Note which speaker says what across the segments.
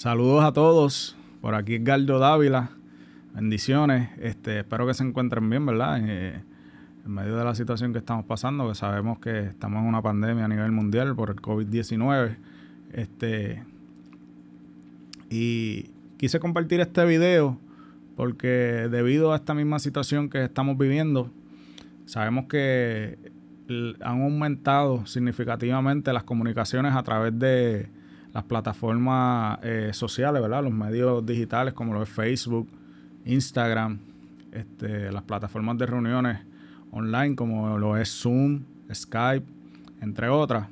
Speaker 1: Saludos a todos. Por aquí Edgardo Dávila. Bendiciones. Este, espero que se encuentren bien, ¿verdad? Eh, en medio de la situación que estamos pasando, que sabemos que estamos en una pandemia a nivel mundial por el COVID-19. Este, y quise compartir este video porque debido a esta misma situación que estamos viviendo, sabemos que han aumentado significativamente las comunicaciones a través de las plataformas eh, sociales, ¿verdad? Los medios digitales como lo es Facebook, Instagram, este, las plataformas de reuniones online como lo es Zoom, Skype, entre otras.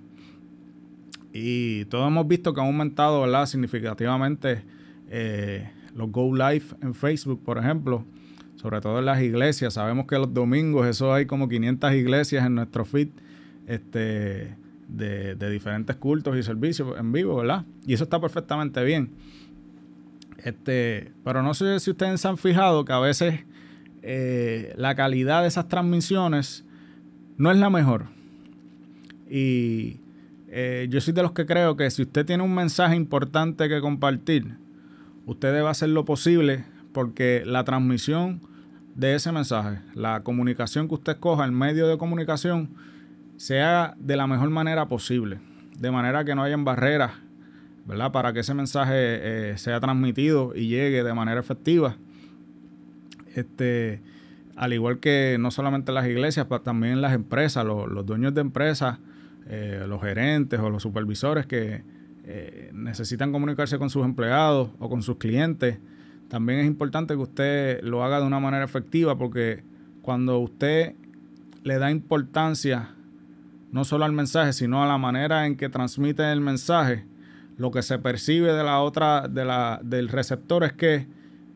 Speaker 1: Y todos hemos visto que han aumentado, ¿verdad? Significativamente eh, los Go Live en Facebook, por ejemplo, sobre todo en las iglesias. Sabemos que los domingos, eso hay como 500 iglesias en nuestro feed. Este, de, diferentes cultos y servicios en vivo, ¿verdad? Y eso está perfectamente bien. Este, pero no sé si ustedes se han fijado que a veces eh, la calidad de esas transmisiones no es la mejor. Y eh, yo soy de los que creo que si usted tiene un mensaje importante que compartir, usted debe hacer lo posible porque la transmisión de ese mensaje, la comunicación que usted escoja, el medio de comunicación, sea de la mejor manera posible, de manera que no hayan barreras, ¿verdad? Para que ese mensaje eh, sea transmitido y llegue de manera efectiva. Este, al igual que no solamente las iglesias, pero también las empresas, los, dueños de empresas, eh, los gerentes o los supervisores que eh, necesitan comunicarse con sus empleados o con sus clientes. También es importante que usted lo haga de una manera efectiva porque cuando usted le da importancia no solo al mensaje, sino a la manera en que transmite el mensaje, lo que se percibe de la otra, de la, del receptor es que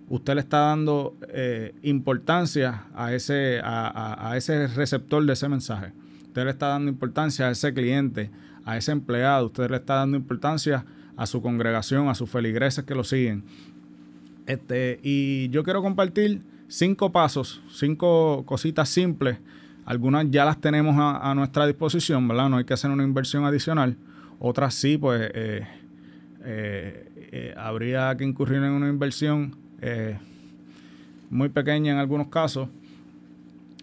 Speaker 1: usted le está dando eh, importancia a ese, a, ese receptor de ese mensaje. Usted le está dando importancia a ese cliente, a ese empleado, usted le está dando importancia a su congregación, a sus feligreses que lo siguen. Este, y yo quiero compartir cinco pasos, cinco cositas simples algunas ya las tenemos a, nuestra disposición, ¿verdad? No hay que hacer una inversión adicional. Otras sí, pues eh, eh, eh, habría que incurrir en una inversión muy pequeña en algunos casos,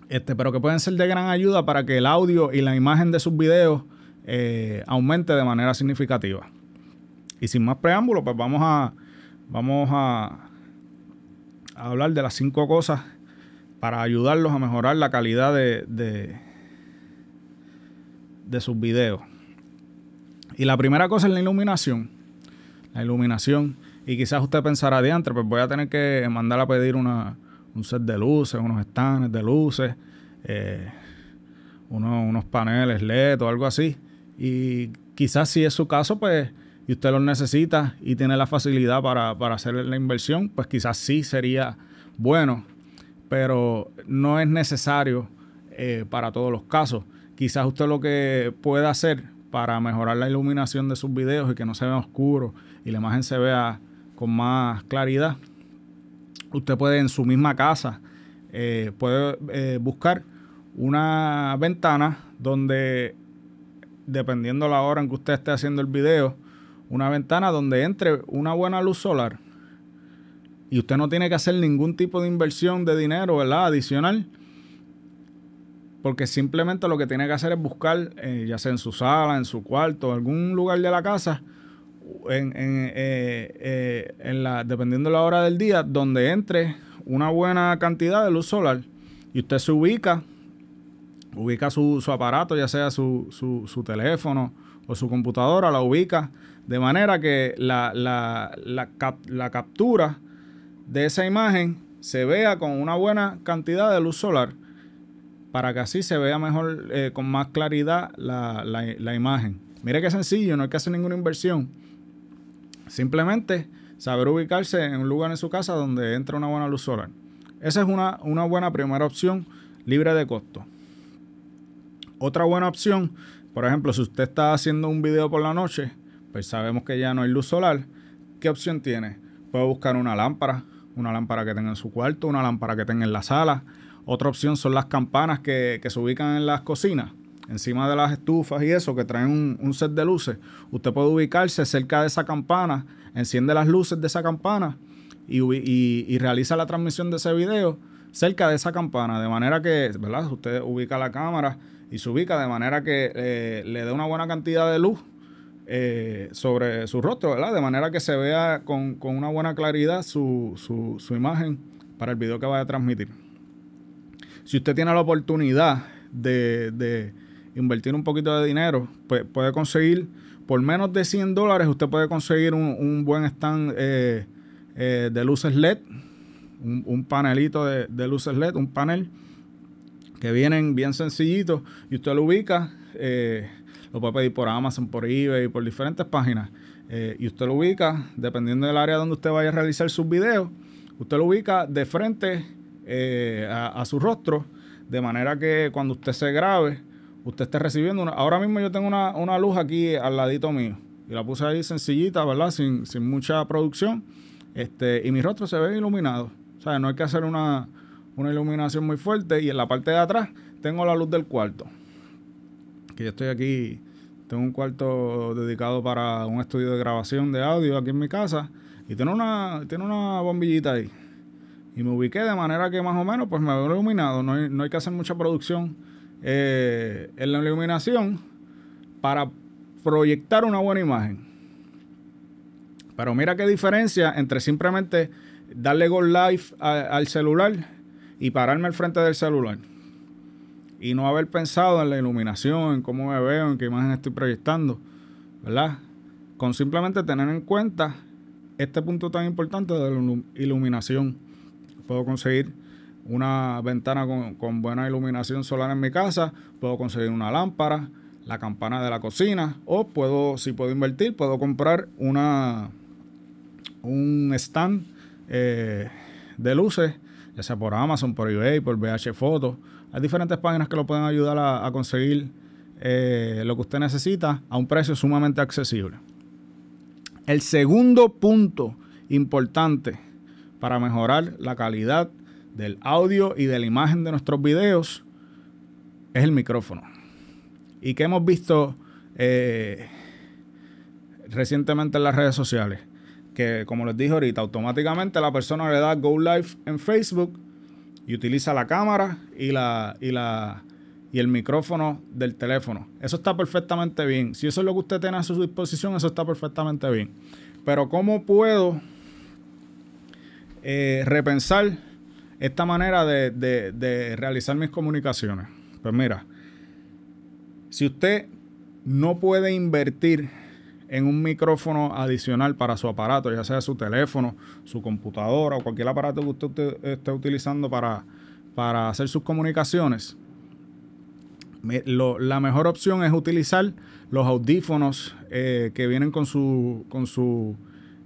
Speaker 1: este, pero que pueden ser de gran ayuda para que el audio y la imagen de sus videos aumente de manera significativa. Y sin más preámbulos, pues vamos a hablar de las cinco cosas para ayudarlos a mejorar la calidad de, de, sus videos. Y la primera cosa es la iluminación. La iluminación. Y quizás usted pensará de antes, pues voy a tener que mandar a pedir una, un set de luces, unos stands de luces, eh, unos paneles LED o algo así. Y quizás si es su caso, pues, y usted los necesita y tiene la facilidad para, para hacer la inversión, pues quizás sí sería bueno pero no es necesario eh, para todos los casos. Quizás usted lo que puede hacer para mejorar la iluminación de sus videos y que no se vea oscuro y la imagen se vea con más claridad, usted puede en su misma casa, eh, puede eh, buscar una ventana donde, dependiendo la hora en que usted esté haciendo el video, una ventana donde entre una buena luz solar y usted no tiene que hacer ningún tipo de inversión de dinero, ¿verdad? Adicional. Porque simplemente lo que tiene que hacer es buscar, eh, ya sea en su sala, en su cuarto, algún lugar de la casa, en, eh, eh, en, la, dependiendo de la hora del día, donde entre una buena cantidad de luz solar. Y usted se ubica, ubica su, aparato, ya sea su, su, teléfono o su computadora, la ubica de manera que la, la, la captura de esa imagen se vea con una buena cantidad de luz solar para que así se vea mejor, eh, con más claridad la, imagen. Mire qué sencillo, no hay que hacer ninguna inversión. Simplemente saber ubicarse en un lugar en su casa donde entra una buena luz solar. Esa es una, una buena primera opción libre de costo. Otra buena opción, por ejemplo, si usted está haciendo un video por la noche, pues sabemos que ya no hay luz solar. ¿Qué opción tiene? Puede buscar una lámpara, una lámpara que tenga en su cuarto, una lámpara que tenga en la sala. Otra opción son las campanas que, se ubican en las cocinas. encima de las estufas y eso, que traen un, set de luces, usted puede ubicarse cerca de esa campana, enciende las luces de esa campana y, realiza la transmisión de ese video cerca de esa campana, de manera que, ¿verdad? Usted ubica la cámara y se ubica de manera que eh, le dé una buena cantidad de luz eh, sobre su rostro, ¿verdad? De manera que se vea con, una buena claridad su, su, imagen para el video que vaya a transmitir. Si usted tiene la oportunidad de, invertir un poquito de dinero, pues puede conseguir, por menos de 100 dólares, usted puede conseguir un, buen stand eh, eh, de luces LED, un, panelito de, de, luces LED, un panel que vienen bien sencillitos y usted lo ubica lo puede pedir por Amazon, por eBay, por diferentes páginas. Eh, y usted lo ubica, dependiendo del área donde usted vaya a realizar sus videos, usted lo ubica de frente eh, a, su rostro, de manera que cuando usted se grabe, usted esté recibiendo una... Ahora mismo yo tengo una, luz aquí al ladito mío. Y la puse ahí sencillita, ¿verdad? Sin, mucha producción. Este, y mi rostro se ve iluminado. O sea, no hay que hacer una, una iluminación muy fuerte. Y en la parte de atrás tengo la luz del cuarto que yo estoy aquí, tengo un cuarto dedicado para un estudio de grabación de audio aquí en mi casa y tiene una, tiene una bombillita ahí. Y me ubiqué de manera que más o menos pues me veo iluminado, no hay, no hay que hacer mucha producción eh, en la iluminación para proyectar una buena imagen. Pero mira qué diferencia entre simplemente darle go live al celular y pararme al frente del celular y no haber pensado en la iluminación, en cómo me veo, en qué imagen estoy proyectando, ¿verdad? Con simplemente tener en cuenta este punto tan importante de la iluminación. Puedo conseguir una ventana con, buena iluminación solar en mi casa, puedo conseguir una lámpara, la campana de la cocina, o puedo, si puedo invertir, puedo comprar una un stand eh, de luces, ya sea por Amazon, por eBay, por VH Photo hay diferentes páginas que lo pueden ayudar a, conseguir eh, lo que usted necesita a un precio sumamente accesible. El segundo punto importante para mejorar la calidad del audio y de la imagen de nuestros videos es el micrófono. Y que hemos visto eh, recientemente en las redes sociales. Que como les dije ahorita, automáticamente la persona le da Go Live en Facebook y utiliza la cámara y la, y la y el micrófono del teléfono. Eso está perfectamente bien. Si eso es lo que usted tiene a su disposición, eso está perfectamente bien. Pero ¿cómo puedo eh, repensar esta manera de, de realizar mis comunicaciones? Pues mira, si usted no puede invertir en un micrófono adicional para su aparato, ya sea su teléfono, su computadora o cualquier aparato que usted esté utilizando para, para hacer sus comunicaciones, la mejor opción es utilizar los audífonos eh, que vienen con su, con su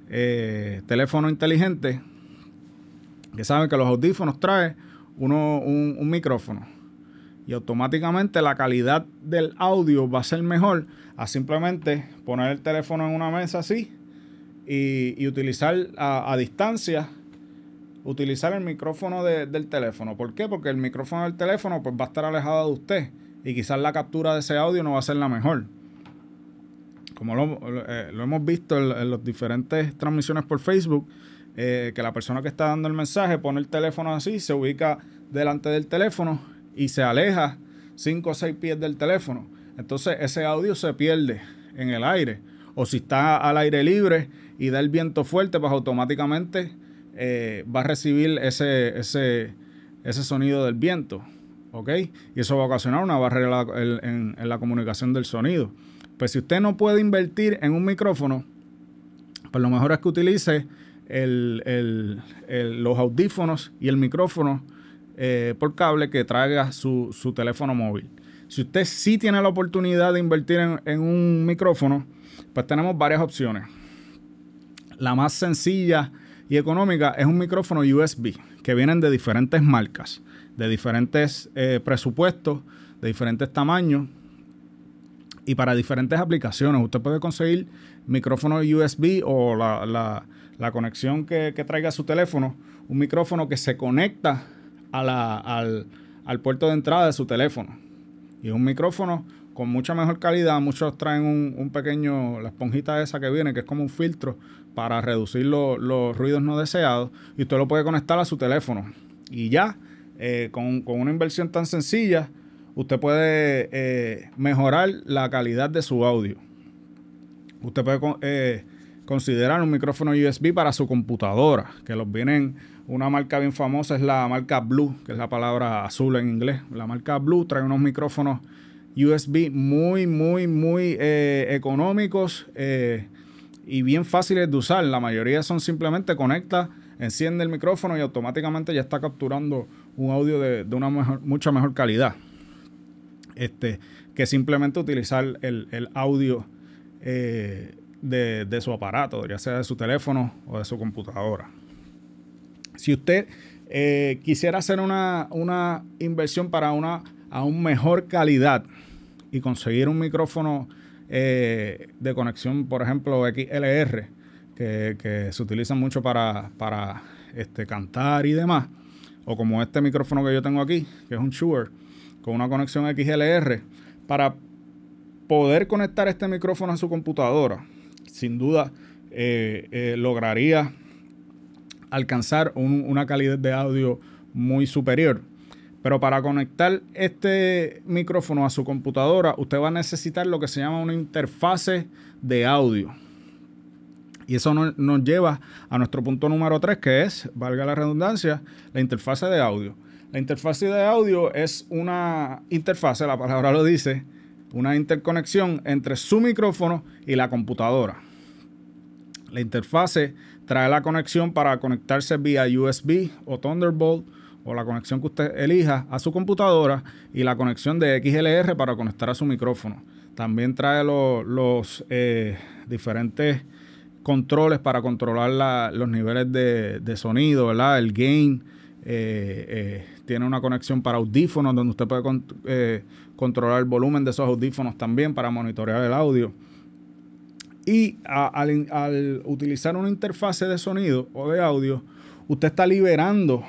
Speaker 1: eh, teléfono inteligente, que saben que los audífonos traen uno, un, un micrófono y automáticamente la calidad del audio va a ser mejor a simplemente poner el teléfono en una mesa así y, utilizar a, distancia, utilizar el micrófono del teléfono. ¿Por qué? Porque el micrófono del teléfono pues, va a estar alejado de usted y quizás la captura de ese audio no va a ser la mejor. Como lo, eh, hemos visto en, las diferentes transmisiones por Facebook, eh, que la persona que está dando el mensaje pone el teléfono así, se ubica delante del teléfono y se aleja 5 o 6 pies del teléfono. Entonces ese audio se pierde en el aire. O si está al aire libre y da el viento fuerte, pues automáticamente eh, va a recibir ese, ese, ese sonido del viento. ¿Ok? Y eso va a ocasionar una barrera en, la comunicación del sonido. Pues si usted no puede invertir en un micrófono, pues lo mejor es que utilice los audífonos y el micrófono eh, por cable que traiga su, su, teléfono móvil. Si usted sí tiene la oportunidad de invertir en, un micrófono, pues tenemos varias opciones. La más sencilla y económica es un micrófono USB, que vienen de diferentes marcas, de diferentes eh, presupuestos, de diferentes tamaños y para diferentes aplicaciones. Usted puede conseguir micrófono USB o la, conexión que, que, traiga su teléfono, un micrófono que se conecta al, puerto de entrada de su teléfono. Y un micrófono con mucha mejor calidad. Muchos traen un, pequeño, la esponjita esa que viene, que es como un filtro para reducir los ruidos no deseados. Y usted lo puede conectar a su teléfono. Y ya, eh, con, una inversión tan sencilla, usted puede eh, mejorar la calidad de su audio. Usted puede eh, considerar un micrófono USB para su computadora, que los vienen, una marca bien famosa es la marca Blue, que es la palabra azul en inglés. La marca Blue trae unos micrófonos USB muy, muy, muy eh, económicos eh, y bien fáciles de usar. La mayoría son simplemente conecta, enciende el micrófono y automáticamente ya está capturando un audio de, una mucha mejor calidad. Este, que simplemente utilizar el, audio eh, de, su aparato, ya sea de su teléfono o de su computadora. Si usted quisiera hacer una, una inversión para una aún mejor calidad y conseguir un micrófono eh, de conexión, por ejemplo, XLR, que, se utiliza mucho para, para este, cantar y demás, o como este micrófono que yo tengo aquí, que es un Shure, con una conexión XLR, para poder conectar este micrófono a su computadora, sin duda eh, eh, lograría alcanzar una calidad de audio muy superior. Pero para conectar este micrófono a su computadora, usted va a necesitar lo que se llama una interfase de audio. Y eso nos, lleva a nuestro punto número 3, que es, valga la redundancia, la interfase de audio. La interfase de audio es una interfase, la palabra lo dice, una interconexión entre su micrófono y la computadora. La interfase trae la conexión para conectarse vía USB o Thunderbolt o la conexión que usted elija a su computadora y la conexión de XLR para conectar a su micrófono. También trae los eh, diferentes controles para controlar los niveles de, sonido. El gain. Eh, eh, tiene una conexión para audífonos donde usted puede controlar el volumen de esos audífonos también para monitorear el audio. Y al utilizar una interfase de sonido o de audio, usted está liberando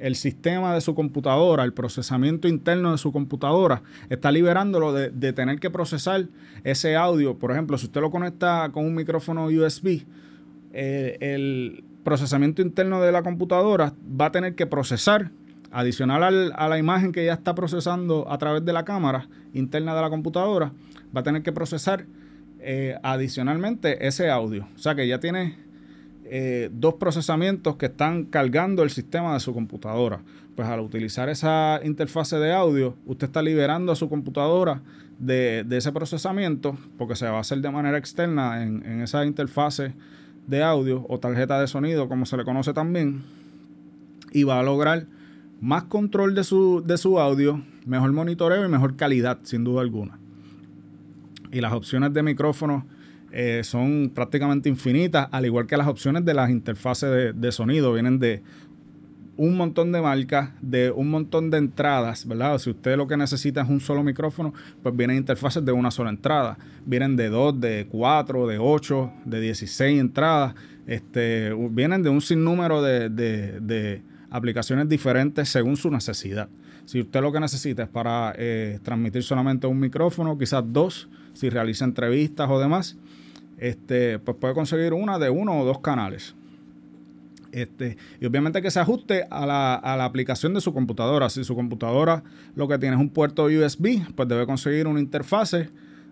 Speaker 1: el sistema de su computadora, el procesamiento interno de su computadora, está liberándolo de, tener que procesar ese audio. Por ejemplo, si usted lo conecta con un micrófono USB, eh, el procesamiento interno de la computadora va a tener que procesar, adicional a la imagen que ya está procesando a través de la cámara interna de la computadora, va a tener que procesar eh, adicionalmente ese audio. O sea que ya tiene eh, dos procesamientos que están cargando el sistema de su computadora. Pues al utilizar esa interfase de audio, usted está liberando a su computadora de, ese procesamiento, porque se va a hacer de manera externa en, esa interfase de audio o tarjeta de sonido, como se le conoce también, y va a lograr más control de su, de su audio, mejor monitoreo y mejor calidad, sin duda alguna. Y las opciones de micrófono eh, son prácticamente infinitas, al igual que las opciones de las interfaces de, sonido. Vienen de un montón de marcas, de un montón de entradas, ¿verdad? Si usted lo que necesita es un solo micrófono, pues vienen interfaces de una sola entrada. Vienen de dos, de cuatro, de ocho, de 16 entradas. Este, vienen de un sinnúmero de, aplicaciones diferentes según su necesidad. Si usted lo que necesita es para eh, transmitir solamente un micrófono, quizás dos, si realiza entrevistas o demás, este, pues puede conseguir una de uno o dos canales. Este, y obviamente que se ajuste a la, aplicación de su computadora. Si su computadora lo que tiene es un puerto USB, pues debe conseguir una interfase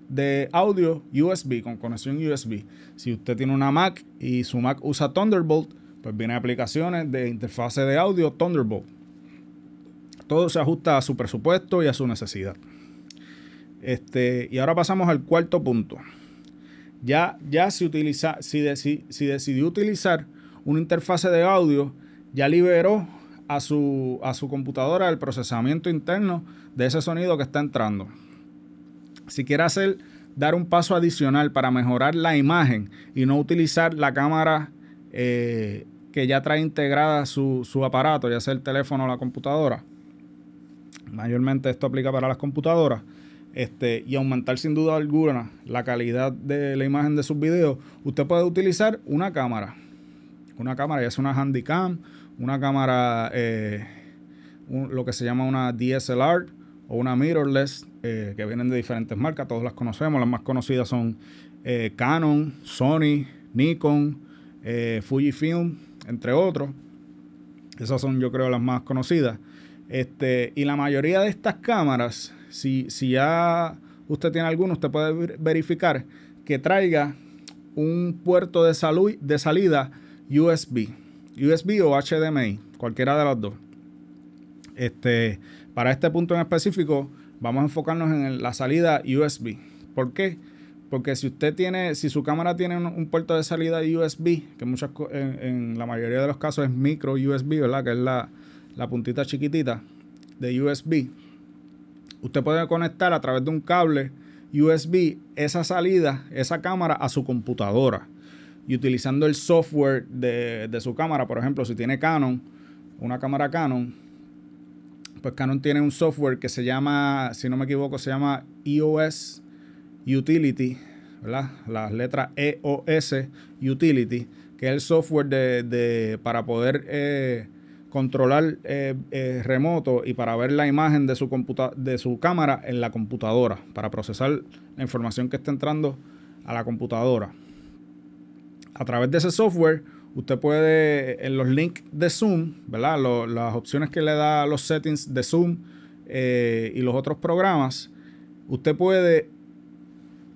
Speaker 1: de audio USB con conexión USB. Si usted tiene una Mac y su Mac usa Thunderbolt, pues viene aplicaciones de interfase de audio Thunderbolt. Todo se ajusta a su presupuesto y a su necesidad. Este, y ahora pasamos al cuarto punto. Ya, ya si, utiliza, si, si decidió utilizar una interfase de audio, ya liberó a su, a su computadora el procesamiento interno de ese sonido que está entrando. Si quiere hacer, dar un paso adicional para mejorar la imagen y no utilizar la cámara eh, que ya trae integrada su, su aparato, ya sea el teléfono o la computadora, mayormente esto aplica para las computadoras, este, y aumentar sin duda alguna la calidad de la imagen de sus videos, usted puede utilizar una cámara. Una cámara, ya sea una Handycam, una cámara, eh, lo que se llama una DSLR o una mirrorless eh, que vienen de diferentes marcas, todas las conocemos, las más conocidas son eh, Canon, Sony, Nikon, Fujifilm, entre otros. Esas son yo creo las más conocidas. Este, y la mayoría de estas cámaras, si, si ya usted tiene alguno, usted puede verificar que traiga un puerto de, de salida USB. USB o HDMI, cualquiera de las dos. Este, para este punto en específico, vamos a enfocarnos en la salida USB. ¿Por qué? Porque si usted tiene, si su cámara tiene un, puerto de salida USB, que muchas, en, la mayoría de los casos es micro USB, ¿verdad? Que es la, la puntita chiquitita de USB. Usted puede conectar a través de un cable USB esa salida, esa cámara a su computadora. Y utilizando el software de, su cámara, por ejemplo, si tiene Canon, una cámara Canon, pues Canon tiene un software que se llama, si no me equivoco, se llama EOS Utility, ¿verdad? Las letras EOS Utility, que es el software de, para poder eh, controlar eh, eh, remoto y para ver la imagen de su, de su cámara en la computadora, para procesar la información que está entrando a la computadora. A través de ese software, usted puede, en los links de Zoom, ¿verdad? las opciones que le da los settings de Zoom y los otros programas, usted puede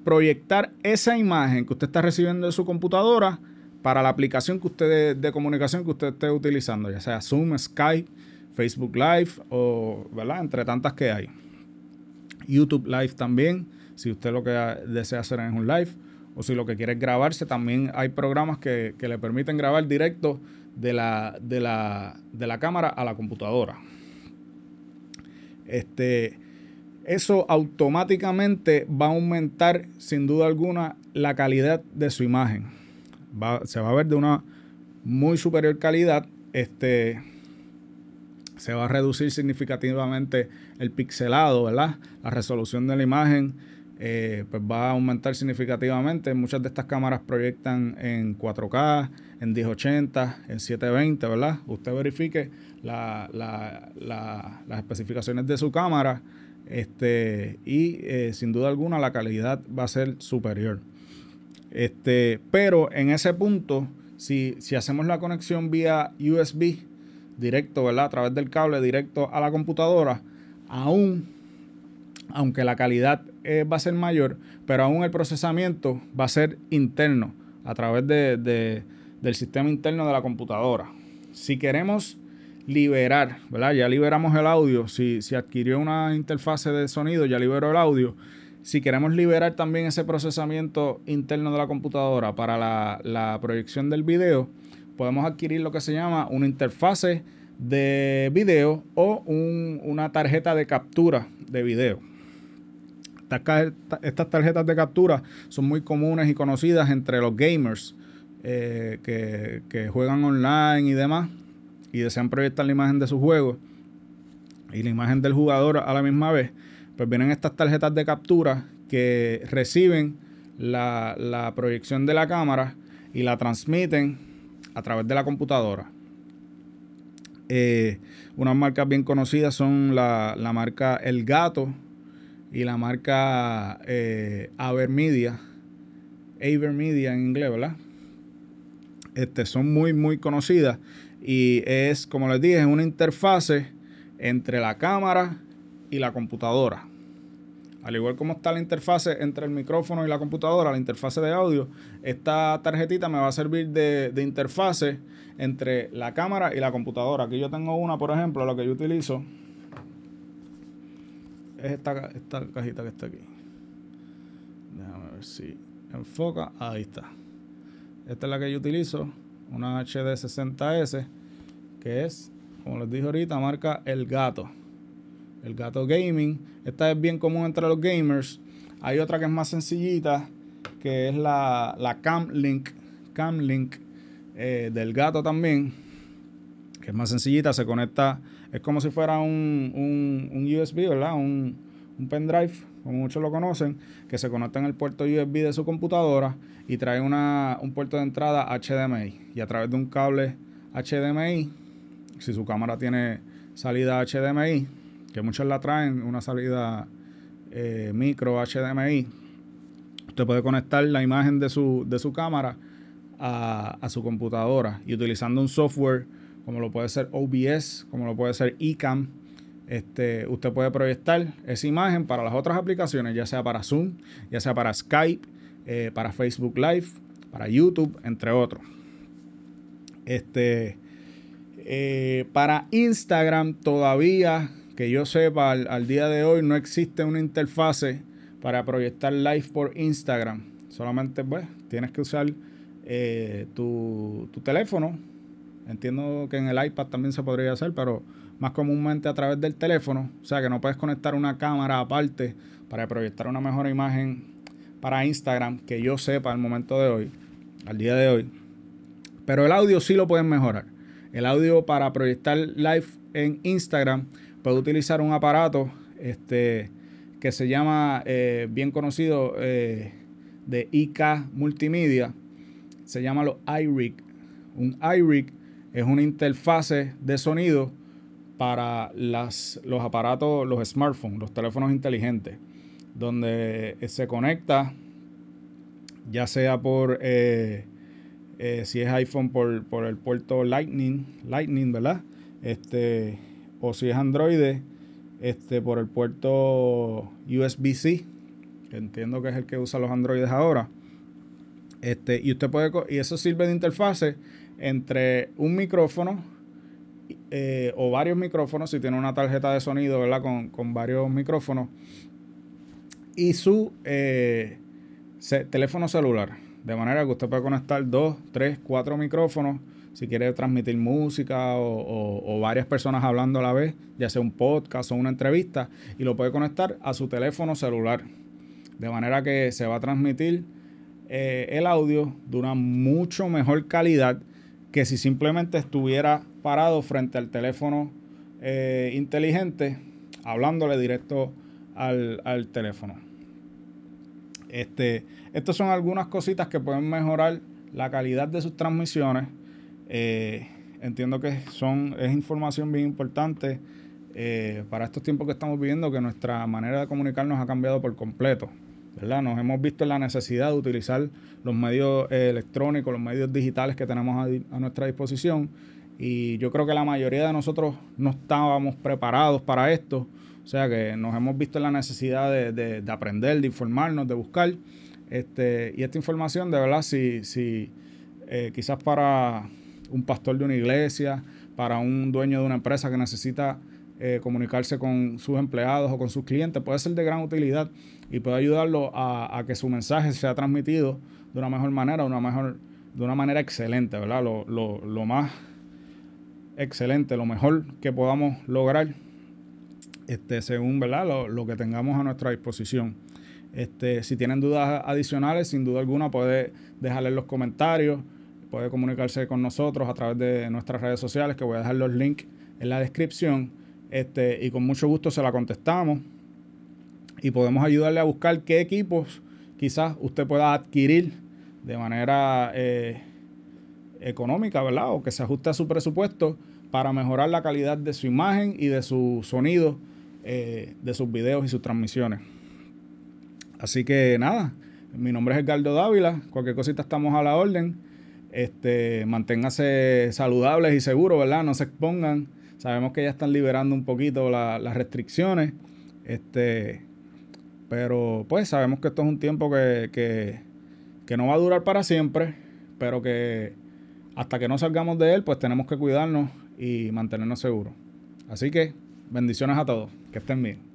Speaker 1: proyectar esa imagen que usted está recibiendo de su computadora para la aplicación que usted de, comunicación que usted esté utilizando, ya sea Zoom, Skype, Facebook Live o, ¿verdad? Entre tantas que hay. YouTube Live también, si usted lo que desea hacer es un live o si lo que quiere es grabarse, también hay programas que, le permiten grabar directo de la, de la, de la cámara a la computadora. Este, eso automáticamente va a aumentar sin duda alguna la calidad de su imagen se va a ver de una muy superior calidad. Este, se va a reducir significativamente el pixelado, ¿verdad? La resolución de la imagen eh, pues va a aumentar significativamente. Muchas de estas cámaras proyectan en 4K, en 1080, en 720, ¿verdad? Usted verifique las especificaciones de su cámara este, y eh, sin duda alguna la calidad va a ser superior. Este, pero en ese punto, si, si hacemos la conexión vía USB directo, ¿verdad? A través del cable directo a la computadora, aún, aunque la calidad eh, va a ser mayor, pero aún el procesamiento va a ser interno, a través de, del sistema interno de la computadora. Si queremos liberar, ¿verdad? Ya liberamos el audio. Si, si adquirió una interfase de sonido, ya liberó el audio si queremos liberar también ese procesamiento interno de la computadora para la, proyección del video, podemos adquirir lo que se llama una interfase de video o una tarjeta de captura de video. Estas, tarjetas de captura son muy comunes y conocidas entre los gamers eh, que, que, juegan online y demás y desean proyectar la imagen de su juego y la imagen del jugador a la misma vez pues vienen estas tarjetas de captura que reciben la, proyección de la cámara y la transmiten a través de la computadora. Eh, unas marcas bien conocidas son la, marca El Gato y la marca eh, Avermedia. Avermedia en inglés, ¿verdad? Este, son muy, muy conocidas. Y es, como les dije, es una interfase entre la cámara y la computadora. Al igual como está la interfase entre el micrófono y la computadora, la interfase de audio, esta tarjetita me va a servir de, interfase entre la cámara y la computadora. Aquí yo tengo una, por ejemplo, lo que yo utilizo es esta, esta cajita que está aquí. Déjame ver si enfoca. Ahí está. Esta es la que yo utilizo, una HD60S, que es, como les dije ahorita, marca El Gato el gato gaming. Esta es bien común entre los gamers. Hay otra que es más sencillita, que es la, la Cam Link, Cam Link eh, del gato también, que es más sencillita, se conecta, es como si fuera un, un, USB, ¿verdad? Un, un pendrive, como muchos lo conocen, que se conecta en el puerto USB de su computadora y trae una, un puerto de entrada HDMI. Y a través de un cable HDMI, si su cámara tiene salida HDMI, que muchos la traen una salida eh, micro HDMI, usted puede conectar la imagen de su, de su cámara a, a, su computadora y utilizando un software como lo puede ser OBS, como lo puede ser eCam, este, usted puede proyectar esa imagen para las otras aplicaciones, ya sea para Zoom, ya sea para Skype, eh, para Facebook Live, para YouTube, entre otros. Este, eh, para Instagram todavía, que yo sepa, al, día de hoy no existe una interfase para proyectar live por Instagram. Solamente pues, tienes que usar eh, tu, tu teléfono. Entiendo que en el iPad también se podría hacer, pero más comúnmente a través del teléfono. O sea que no puedes conectar una cámara aparte para proyectar una mejor imagen para Instagram que yo sepa al momento de hoy, al día de hoy. Pero el audio sí lo pueden mejorar. El audio para proyectar live en Instagram puede utilizar un aparato este, que se llama, eh, bien conocido, eh, de IK Multimedia. Se llama los iRig. Un iRig es una interfase de sonido para las, los aparatos, los smartphones, los teléfonos inteligentes, donde se conecta ya sea por, eh, eh, si es iPhone, por, por, el puerto Lightning, Lightning, ¿verdad? Este, o si es Android, este, por el puerto USB-C, que entiendo que es el que usan los Androides ahora. Este, y usted puede, y eso sirve de interfase entre un micrófono eh, o varios micrófonos, si tiene una tarjeta de sonido, ¿verdad? Con, varios micrófonos. Y su eh, teléfono celular. De manera que usted puede conectar dos, tres, cuatro micrófonos si quiere transmitir música o, varias personas hablando a la vez, ya sea un podcast o una entrevista, y lo puede conectar a su teléfono celular. De manera que se va a transmitir eh, el audio de una mucho mejor calidad que si simplemente estuviera parado frente al teléfono eh, inteligente, hablándole directo al, teléfono. Este, estas son algunas cositas que pueden mejorar la calidad de sus transmisiones. Eh, entiendo que son, es información bien importante eh, para estos tiempos que estamos viviendo, que nuestra manera de comunicarnos ha cambiado por completo. ¿verdad? Nos hemos visto en la necesidad de utilizar los medios electrónicos, los medios digitales que tenemos a nuestra disposición y yo creo que la mayoría de nosotros no estábamos preparados para esto. O sea que nos hemos visto en la necesidad de, aprender, de informarnos, de buscar. Este, y esta información, de verdad, si, si eh, quizás para un pastor de una iglesia, para un dueño de una empresa que necesita eh, comunicarse con sus empleados o con sus clientes, puede ser de gran utilidad y puede ayudarlo a, que su mensaje sea transmitido de una mejor manera, de una, mejor, de una manera excelente, ¿verdad? Lo, lo, lo más excelente, lo mejor que podamos lograr, este, según ¿verdad? Lo, que tengamos a nuestra disposición. Este, si tienen dudas adicionales, sin duda alguna puede dejarle los comentarios, puede comunicarse con nosotros a través de nuestras redes sociales, que voy a dejar los links en la descripción, este, y con mucho gusto se la contestamos y podemos ayudarle a buscar qué equipos quizás usted pueda adquirir de manera eh, económica, ¿verdad? O que se ajuste a su presupuesto para mejorar la calidad de su imagen y de su sonido, eh, de sus videos y sus transmisiones. Así que nada, mi nombre es Edgardo Dávila, cualquier cosita estamos a la orden. Este, manténganse saludables y seguros, ¿verdad? No se expongan. Sabemos que ya están liberando un poquito las restricciones. Este, pero pues sabemos que esto es un tiempo que, que no va a durar para siempre, pero que hasta que no salgamos de él, pues tenemos que cuidarnos y mantenernos seguros. Así que bendiciones a todos, que estén bien.